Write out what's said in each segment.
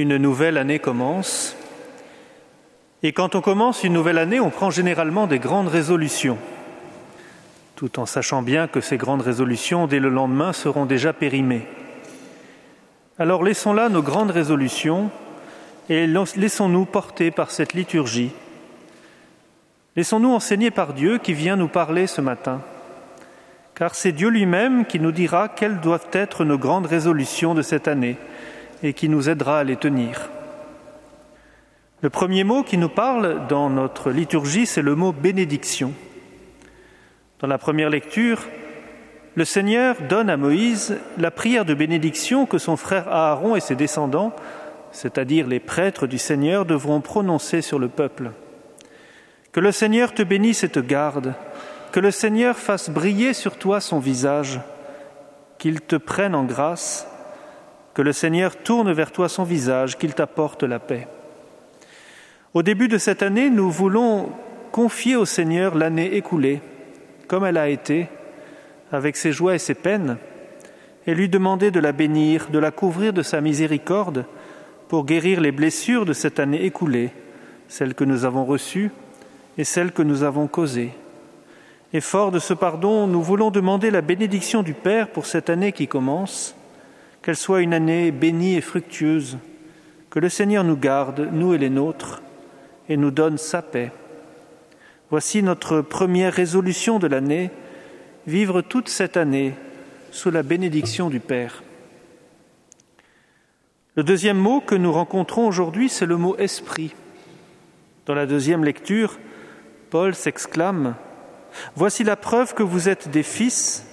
Une nouvelle année commence. Et quand on commence une nouvelle année, on prend généralement des grandes résolutions, tout en sachant bien que ces grandes résolutions, dès le lendemain, seront déjà périmées. Alors laissons là nos grandes résolutions et laissons-nous porter par cette liturgie. Laissons-nous enseigner par Dieu qui vient nous parler ce matin, car c'est Dieu lui-même qui nous dira quelles doivent être nos grandes résolutions de cette année et qui nous aidera à les tenir. Le premier mot qui nous parle dans notre liturgie, c'est le mot bénédiction. Dans la première lecture, le Seigneur donne à Moïse la prière de bénédiction que son frère Aaron et ses descendants, c'est-à-dire les prêtres du Seigneur, devront prononcer sur le peuple. Que le Seigneur te bénisse et te garde, que le Seigneur fasse briller sur toi son visage, qu'il te prenne en grâce, que le Seigneur tourne vers toi son visage, qu'il t'apporte la paix. Au début de cette année, nous voulons confier au Seigneur l'année écoulée, comme elle a été, avec ses joies et ses peines, et lui demander de la bénir, de la couvrir de sa miséricorde, pour guérir les blessures de cette année écoulée, celles que nous avons reçues et celles que nous avons causées. Et fort de ce pardon, nous voulons demander la bénédiction du Père pour cette année qui commence, qu'elle soit une année bénie et fructueuse, que le Seigneur nous garde, nous et les nôtres, et nous donne sa paix. Voici notre première résolution de l'année, vivre toute cette année sous la bénédiction du Père. Le deuxième mot que nous rencontrons aujourd'hui, c'est le mot esprit. Dans la deuxième lecture, Paul s'exclame Voici la preuve que vous êtes des fils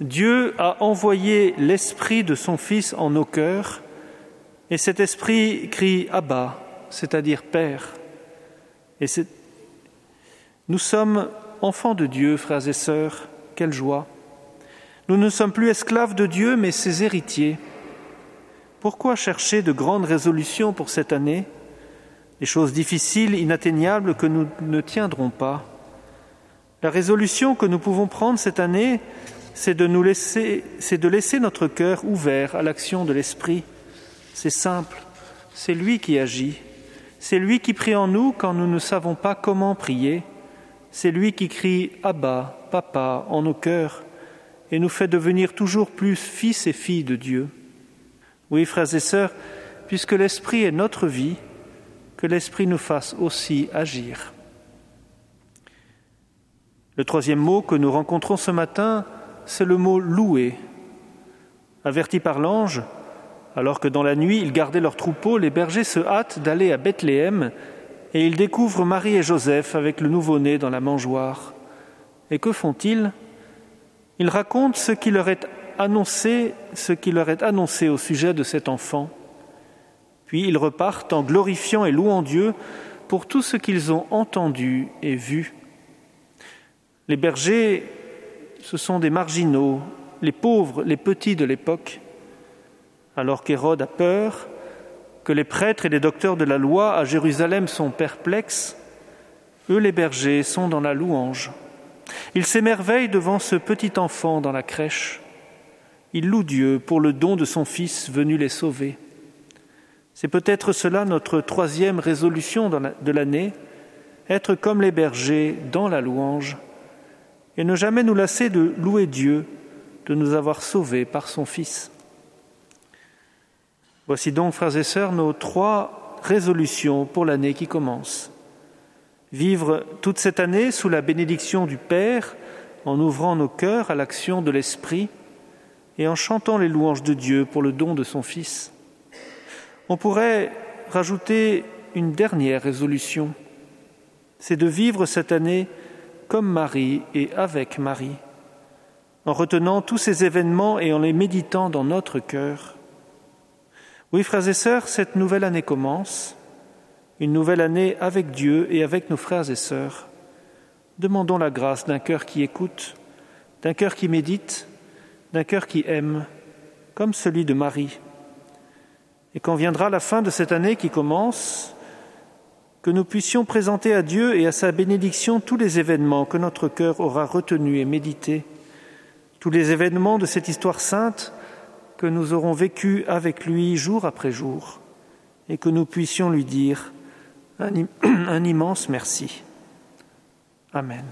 Dieu a envoyé l'Esprit de son Fils en nos cœurs, et cet Esprit crie Abba, c'est-à-dire Père. Et nous sommes enfants de Dieu, frères et sœurs, quelle joie. Nous ne sommes plus esclaves de Dieu, mais ses héritiers. Pourquoi chercher de grandes résolutions pour cette année, des choses difficiles, inatteignables que nous ne tiendrons pas La résolution que nous pouvons prendre cette année, c'est de laisser, laisser notre cœur ouvert à l'action de l'Esprit. C'est simple, c'est lui qui agit. C'est lui qui prie en nous quand nous ne savons pas comment prier. C'est lui qui crie Abba, Papa en nos cœurs et nous fait devenir toujours plus fils et filles de Dieu. Oui, frères et sœurs, puisque l'Esprit est notre vie, que l'Esprit nous fasse aussi agir. Le troisième mot que nous rencontrons ce matin, c'est le mot louer. Avertis par l'ange, alors que dans la nuit ils gardaient leur troupeau, les bergers se hâtent d'aller à Bethléem et ils découvrent Marie et Joseph avec le nouveau-né dans la mangeoire. Et que font-ils? Ils racontent ce qui leur est annoncé, ce qui leur est annoncé au sujet de cet enfant. Puis ils repartent en glorifiant et louant Dieu pour tout ce qu'ils ont entendu et vu. Les bergers ce sont des marginaux, les pauvres, les petits de l'époque. Alors qu'Hérode a peur, que les prêtres et les docteurs de la loi à Jérusalem sont perplexes, eux les bergers sont dans la louange. Ils s'émerveillent devant ce petit enfant dans la crèche. Ils louent Dieu pour le don de son Fils venu les sauver. C'est peut-être cela notre troisième résolution de l'année, être comme les bergers dans la louange et ne jamais nous lasser de louer Dieu de nous avoir sauvés par son Fils. Voici donc, frères et sœurs, nos trois résolutions pour l'année qui commence. Vivre toute cette année sous la bénédiction du Père, en ouvrant nos cœurs à l'action de l'Esprit et en chantant les louanges de Dieu pour le don de son Fils. On pourrait rajouter une dernière résolution, c'est de vivre cette année comme Marie et avec Marie, en retenant tous ces événements et en les méditant dans notre cœur. Oui, frères et sœurs, cette nouvelle année commence, une nouvelle année avec Dieu et avec nos frères et sœurs. Demandons la grâce d'un cœur qui écoute, d'un cœur qui médite, d'un cœur qui aime, comme celui de Marie. Et quand viendra la fin de cette année qui commence, que nous puissions présenter à Dieu et à sa bénédiction tous les événements que notre cœur aura retenus et médités, tous les événements de cette histoire sainte que nous aurons vécus avec lui jour après jour, et que nous puissions lui dire un immense merci. Amen.